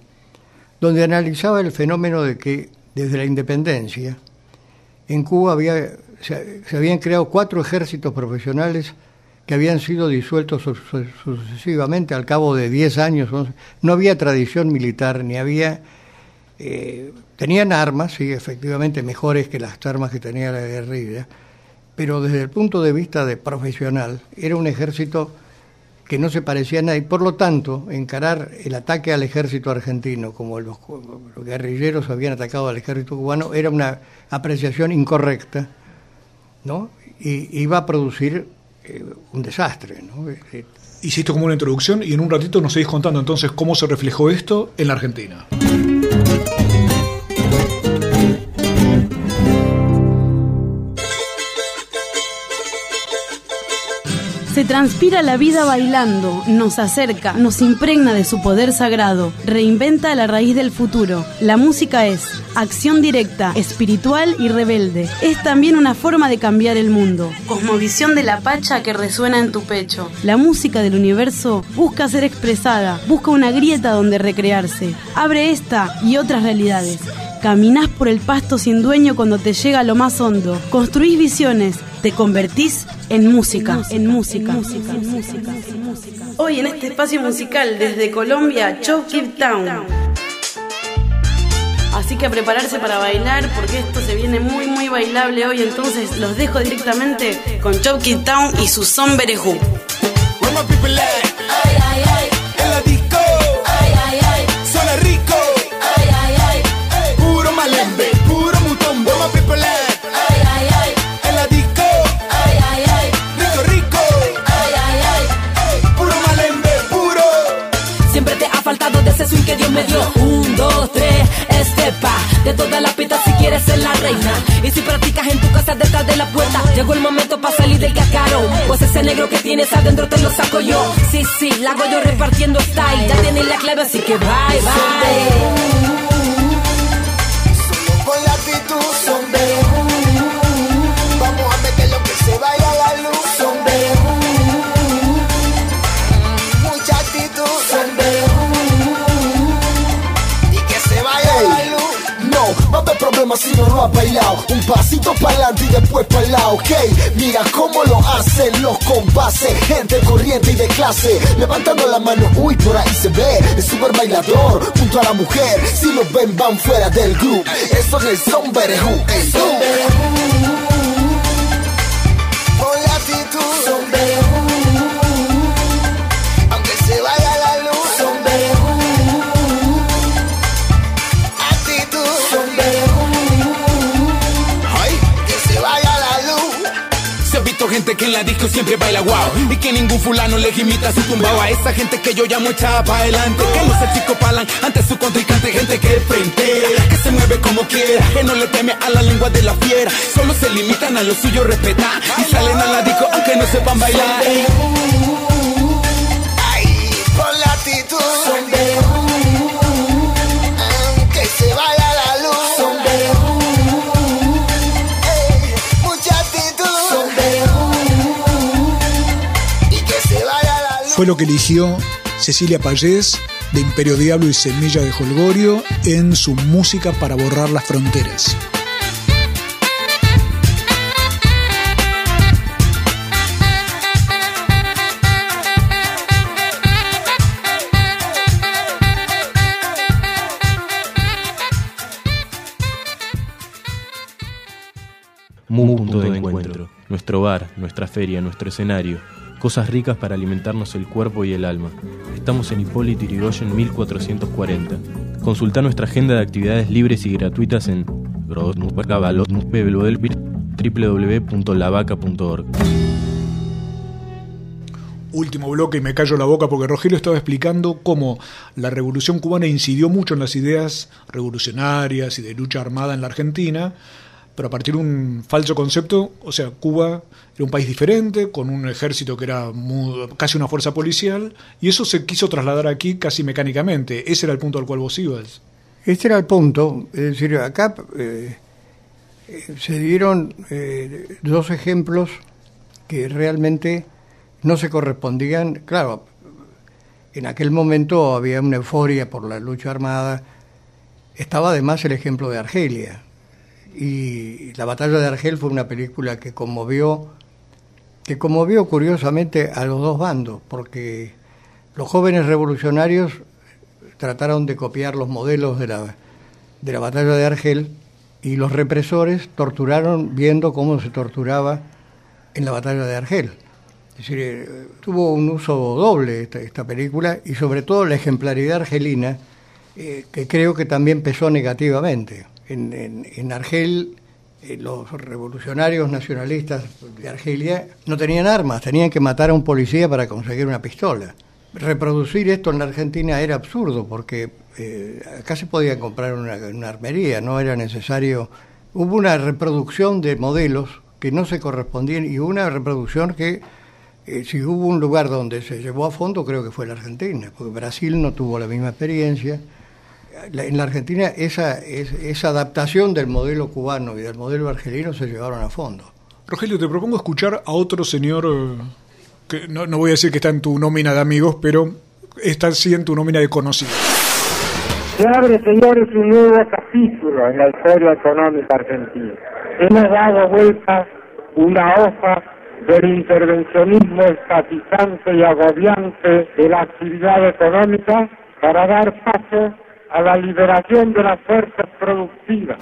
donde analizaba el fenómeno de que desde la independencia en Cuba había, se, habían creado cuatro ejércitos profesionales que habían sido disueltos su- su- sucesivamente al cabo de 10 años. No había tradición militar, ni había... eh, tenían armas, sí, efectivamente mejores que las armas que tenía la guerrilla, pero desde el punto de vista de profesional era un ejército que no se parecía a nadie. Por lo tanto, encarar el ataque al ejército argentino como los, los guerrilleros habían atacado al ejército cubano era una apreciación incorrecta, ¿no? Y iba a producir eh, un desastre, ¿no? Hiciste como una introducción y en un ratito nos seguís contando entonces cómo se reflejó esto en la Argentina. Transpira la vida bailando, nos acerca, nos impregna de su poder sagrado, reinventa la raíz del futuro. La música es acción directa, espiritual y rebelde. Es también una forma de cambiar el mundo. Cosmovisión de la pacha que resuena en tu pecho. La música del universo busca ser expresada, busca una grieta donde recrearse. Abre esta y otras realidades. Caminás por el pasto sin dueño cuando te llega a lo más hondo. Construís visiones, te convertís en música, en música, en música, en música. Hoy en este espacio musical desde Colombia, Chowkeep Town. Así que a prepararse para bailar porque esto se viene muy muy bailable hoy, entonces los dejo directamente con Chowkeep Town y su son ese swing que Dios me dio. Un, dos, tres, estepa. De todas las pistas si quieres ser la reina. Y si practicas en tu casa detrás de la puerta, llegó el momento para salir del cascarón. Pues ese negro que tienes adentro te lo saco yo. Sí, sí, la hago yo repartiendo style. Ya tienes la clave, así que bye, bye. Si no lo has bailado. Un pasito para adelante y después para el lado. Ok, mira cómo lo hacen los compases. Gente corriente y de clase. Levantando la mano, uy, por ahí se ve. Es super bailador junto a la mujer. Si los ven, van fuera del grupo. Eso es el sombrero. En la disco siempre baila guau. Y que ningún fulano le imita su tumbao. A esa gente que yo llamo echada para adelante. Que no se chicopalan ante su contrincante. Gente que frente, que se mueve como quiera. Que no le teme a la lengua de la fiera. Solo se limitan a lo suyo respetar Y salen a la disco aunque no sepan bailar Fue lo que eligió Cecilia Payés de Imperio Diablo y Semilla de Holgorio en su música para borrar las fronteras. Mu punto de encuentro. Nuestro bar, nuestra feria, nuestro escenario. Cosas ricas para alimentarnos el cuerpo y el alma. Estamos en Hipólito Yrigoyen 1440. Consulta nuestra agenda de actividades libres y gratuitas en www.lavaca.org. Último bloque y me callo la boca porque Rogelio estaba explicando cómo la revolución cubana incidió mucho en las ideas revolucionarias y de lucha armada en la Argentina, pero a partir de un falso concepto, o sea, Cuba era un país diferente, con un ejército que era casi una fuerza policial, y eso se quiso trasladar aquí casi mecánicamente. Ese era el punto al cual vos ibas. Este era el punto, es decir, acá eh, se dieron eh, dos ejemplos que realmente no se correspondían. Claro, en aquel momento había una euforia por la lucha armada. Estaba además el ejemplo de Argelia. Y la batalla de Argel fue una película que conmovió, que conmovió curiosamente a los dos bandos, porque los jóvenes revolucionarios trataron de copiar los modelos de la, de la batalla de Argel y los represores torturaron viendo cómo se torturaba en la batalla de Argel. Es decir, eh, tuvo un uso doble esta, película y sobre todo la ejemplaridad argelina, eh, que creo que también pesó negativamente. En, en- en Argel, eh, los revolucionarios nacionalistas de Argelia no tenían armas, tenían que matar a un policía para conseguir una pistola. Reproducir esto en la Argentina era absurdo porque eh, acá se podía comprar una, armería, no era necesario. Hubo una reproducción de modelos que no se correspondían y una reproducción que, eh, si hubo un lugar donde se llevó a fondo, creo que fue la Argentina, porque Brasil no tuvo la misma experiencia. La- en la Argentina esa, es- esa adaptación del modelo cubano y del modelo argelino se llevaron a fondo. Rogelio, te propongo escuchar a otro señor eh, que no, no voy a decir que está en tu nómina de amigos, pero está sí en tu nómina de conocidos. Se abre, señores, un nuevo capítulo en la historia económica argentina. Hemos dado vuelta una hoja del intervencionismo estatizante y agobiante de la actividad económica para dar paso a la liberación de las fuerzas productivas.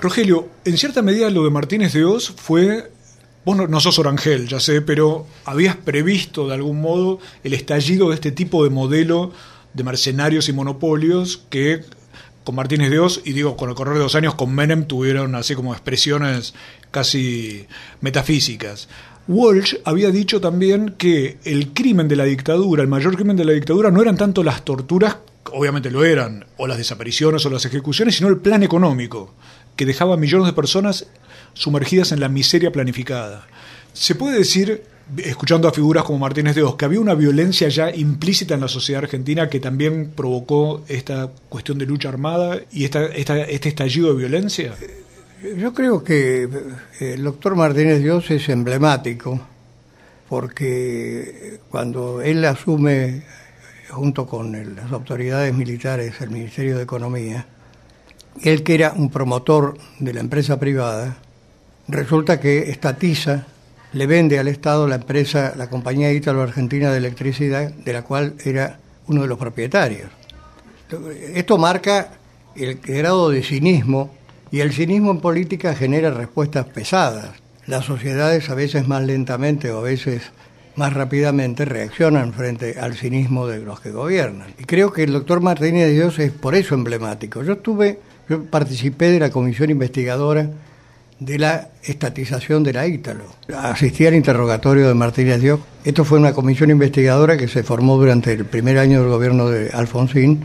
Rogelio, en cierta medida lo de Martínez de Oz fue. Vos no, sos Orangel, ya sé, pero habías previsto de algún modo el estallido de este tipo de modelo de mercenarios y monopolios que con Martínez de Oz, y digo, con el correr de los años con Menem tuvieron así como expresiones casi metafísicas. Walsh había dicho también que el crimen de la dictadura, el mayor crimen de la dictadura, no eran tanto las torturas obviamente lo eran, o las desapariciones o las ejecuciones, sino el plan económico, que dejaba a millones de personas sumergidas en la miseria planificada. Se puede decir, escuchando a figuras como Martínez de que había una violencia ya implícita en la sociedad argentina que también provocó esta cuestión de lucha armada y esta, este estallido de violencia. Yo creo que el doctor Martínez Dios es emblemático, porque cuando él asume, junto con las autoridades militares, el Ministerio de Economía, él que era un promotor de la empresa privada, resulta que estatiza, le vende al Estado la empresa, la compañía Ítalo-Argentina de Electricidad, de la cual era uno de los propietarios. Esto marca el grado de cinismo y el cinismo en política genera respuestas pesadas. Las sociedades a veces más lentamente o a veces más rápidamente reaccionan frente al cinismo de los que gobiernan. Y creo que el doctor Martínez de Dios es por eso emblemático. Yo estuve, yo participé de la comisión investigadora de la estatización de la Ítalo. Asistí al interrogatorio de Martínez Dios. Esto fue una comisión investigadora que se formó durante el primer año del gobierno de Alfonsín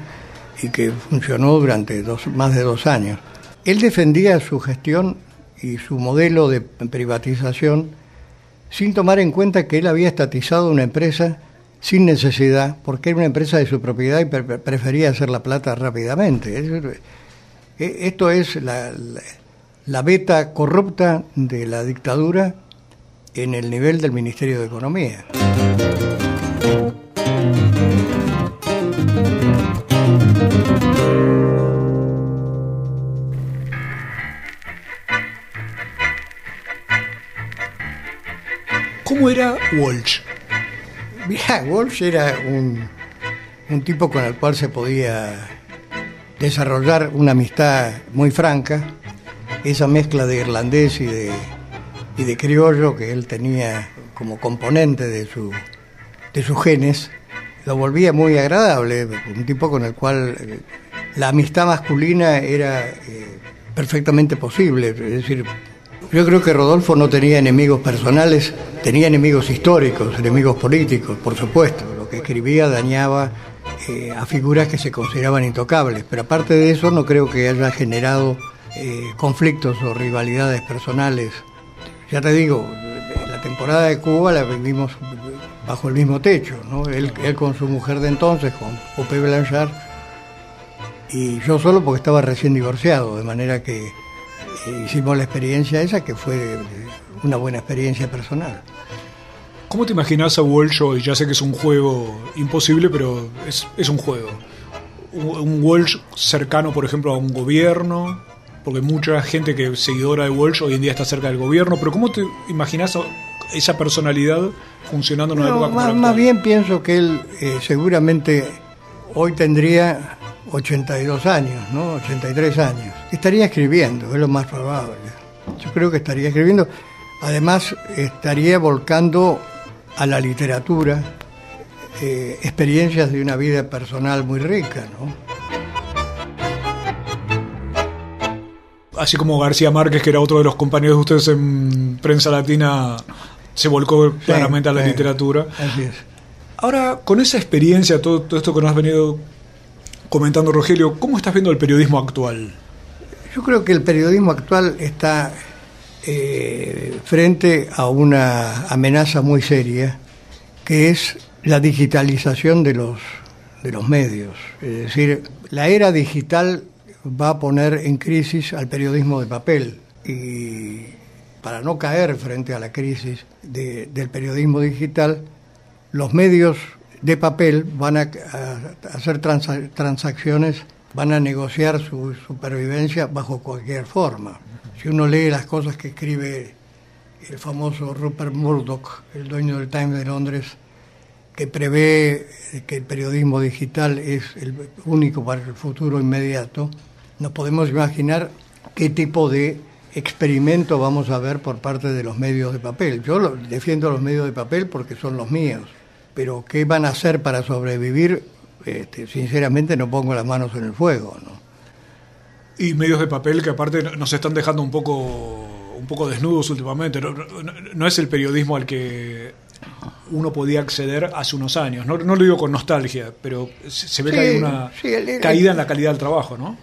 y que funcionó durante dos, más de dos años. Él defendía su gestión y su modelo de privatización sin tomar en cuenta que él había estatizado una empresa sin necesidad, porque era una empresa de su propiedad y pre- pre- prefería hacer la plata rápidamente. Eh, Esto es la beta corrupta de la dictadura en el nivel del Ministerio de Economía. ¿Cómo era Walsh? Walsh era un, un tipo con el cual se podía desarrollar una amistad muy franca, esa mezcla de irlandés y de, y de criollo que él tenía como componente de, su, de sus genes, lo volvía muy agradable, un tipo con el cual eh, la amistad masculina era eh, perfectamente posible, es decir, yo creo que Rodolfo no tenía enemigos personales, tenía enemigos históricos, enemigos políticos, por supuesto. Lo que escribía dañaba eh, a figuras que se consideraban intocables, pero aparte de eso no creo que haya generado eh, conflictos o rivalidades personales. Ya te digo, la temporada de Cuba la vivimos bajo el mismo techo, ¿no? Él, él con su mujer de entonces, con Pope Blanchard, y yo solo porque estaba recién divorciado, de manera que hicimos la experiencia esa que fue eh, una buena experiencia personal. ¿Cómo te imaginas a Walsh hoy? Ya sé que es un juego imposible, pero es, es un juego. Un, Walsh cercano, por ejemplo, a un gobierno, porque mucha gente que es seguidora de Walsh hoy en día está cerca del gobierno, pero ¿cómo te imaginas a esa personalidad funcionando en una No, época como más, la más bien pienso que él eh, seguramente hoy tendría 82 años, ¿no? 83 años. Estaría escribiendo, es lo más probable. Yo creo que estaría escribiendo. Además, estaría volcando a la literatura eh, experiencias de una vida personal muy rica, ¿no? Así como García Márquez, que era otro de los compañeros de ustedes en Prensa Latina, se volcó claramente a la sí. literatura. Así es. Ahora, con esa experiencia, todo, todo esto que nos has venido comentando, Rogelio, ¿cómo estás viendo el periodismo actual? Yo creo que el periodismo actual está eh, frente a una amenaza muy seria, que es la digitalización de los, de los medios. Es decir, la era digital va a poner en crisis al periodismo de papel y para no caer frente a la crisis de- del periodismo digital, los medios de papel van a, hacer transa- transacciones, van a negociar su supervivencia bajo cualquier forma. Si uno lee las cosas que escribe el famoso Rupert Murdoch, el dueño del Times de Londres, que prevé que el periodismo digital es el único para el futuro inmediato, nos podemos imaginar qué tipo de experimento vamos a ver por parte de los medios de papel. Yo defiendo los medios de papel porque son los míos, pero qué van a hacer para sobrevivir, este, sinceramente no pongo las manos en el fuego. ¿no? Y medios de papel que aparte nos están dejando un poco un poco desnudos últimamente. No, no- no es el periodismo al que uno podía acceder hace unos años. No, no lo digo con nostalgia, pero se, ve que hay una sí, el- el- caída en la calidad del trabajo, ¿no?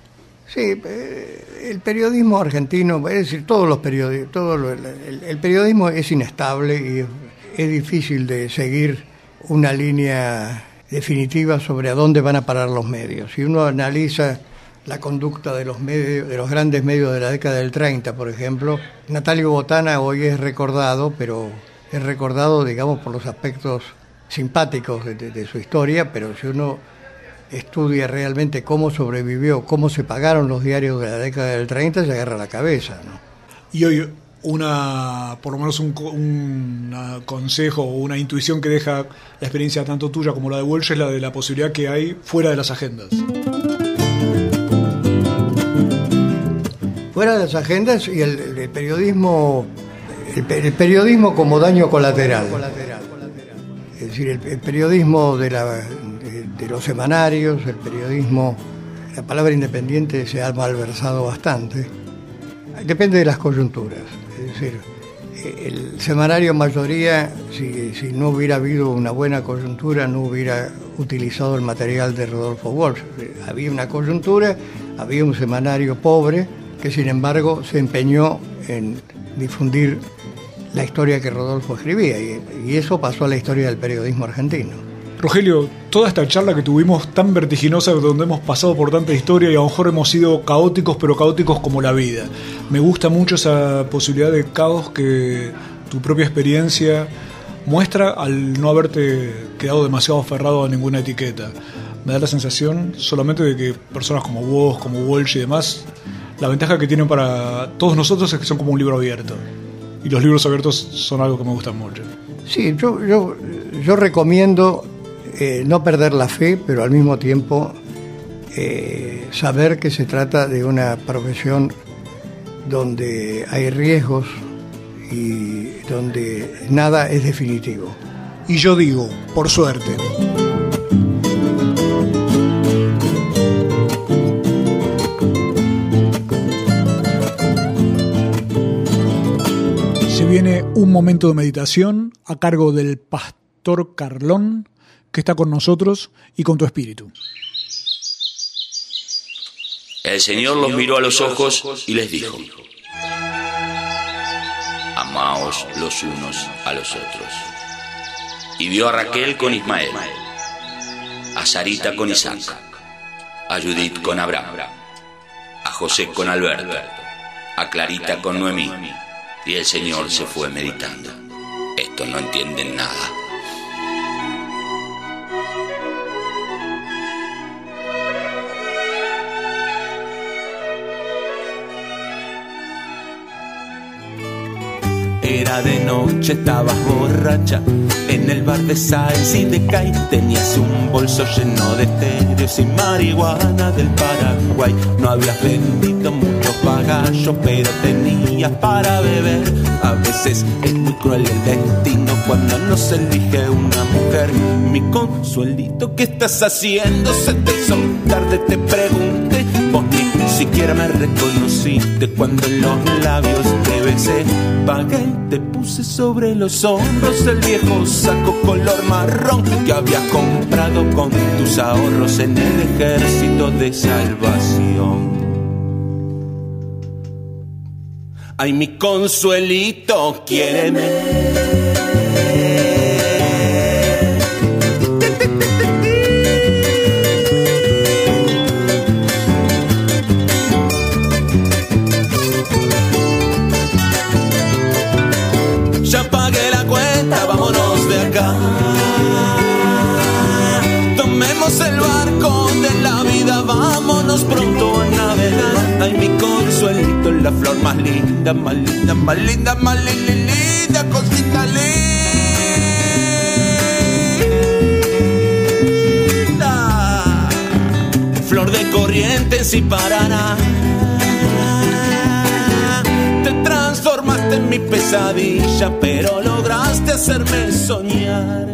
Sí, eh, el periodismo argentino, es decir, todos los periodistas, todo el, el periodismo es inestable y es, es difícil de seguir una línea definitiva sobre a dónde van a parar los medios. Si uno analiza la conducta de los medios, de los grandes medios de la década del 30, por ejemplo, Natalio Botana hoy es recordado, pero es recordado, digamos, por los aspectos simpáticos de- de- de su historia, pero si uno estudia realmente cómo sobrevivió, cómo se pagaron los diarios de la década del 30, se agarra la cabeza. ¿no? Y hoy una, por lo menos un, un consejo o una intuición que deja la experiencia tanto tuya como la de Walsh es la de la posibilidad que hay fuera de las agendas. Fuera de las agendas y el, periodismo, el, pe- el periodismo como daño colateral. Es decir, el, el periodismo de, la, de, de los semanarios, el periodismo, la palabra independiente se ha malversado bastante. Depende de las coyunturas. Es decir, el semanario mayoría, si, si no hubiera habido una buena coyuntura, no hubiera utilizado el material de Rodolfo Walsh. Había una coyuntura, había un semanario pobre que sin embargo se empeñó en difundir la historia que Rodolfo escribía y eso pasó a la historia del periodismo argentino. Rogelio, toda esta charla que tuvimos tan vertiginosa, donde hemos pasado por tanta historia y a lo mejor hemos sido caóticos, pero caóticos como la vida. Me gusta mucho esa posibilidad de caos que tu propia experiencia muestra al no haberte quedado demasiado aferrado a ninguna etiqueta. Me da la sensación solamente de que personas como vos, como Walsh y demás, la ventaja que tienen para todos nosotros es que son como un libro abierto. Y los libros abiertos son algo que me gustan mucho. Sí, yo, yo, yo recomiendo eh, no perder la fe, pero al mismo tiempo eh, saber que se trata de una profesión donde hay riesgos y donde nada es definitivo. Y yo digo, por suerte. Se viene un momento de meditación a cargo del pastor Carlón, que está con nosotros y con tu espíritu. El Señor los miró a los ojos y les dijo, Amaos los unos a los otros. Y vio a Raquel con Ismael, a Sarita con Isaac, a Judith con Abraham, a José con Alberto, a Clarita con Noemí. Y el Señor se fue meditando. Estos no entienden nada. Era de noche, estabas borracha. En el bar de Science y de Kai Tenías un bolso lleno de estéreos y marihuana del Paraguay. No habías vendido muchos pagallos Pero tenías para beber. A veces es muy cruel el destino Cuando no se elige una mujer. Mi consuelito, ¿qué estás haciendo? Se te hizo tarde, te ni siquiera me reconociste Cuando en los labios te besé Pagué y te puse sobre los hombros el viejo saco color marrón que habías comprado con tus ahorros en el ejército de salvación. Ay, mi consuelito, quiéreme. Pronto a navegar. Ay, mi consuelito, la flor más linda, más linda, más linda, más linda, linda, cosita linda. Flor de corrientes y Paraná. Te transformaste en mi pesadilla, pero lograste hacerme soñar.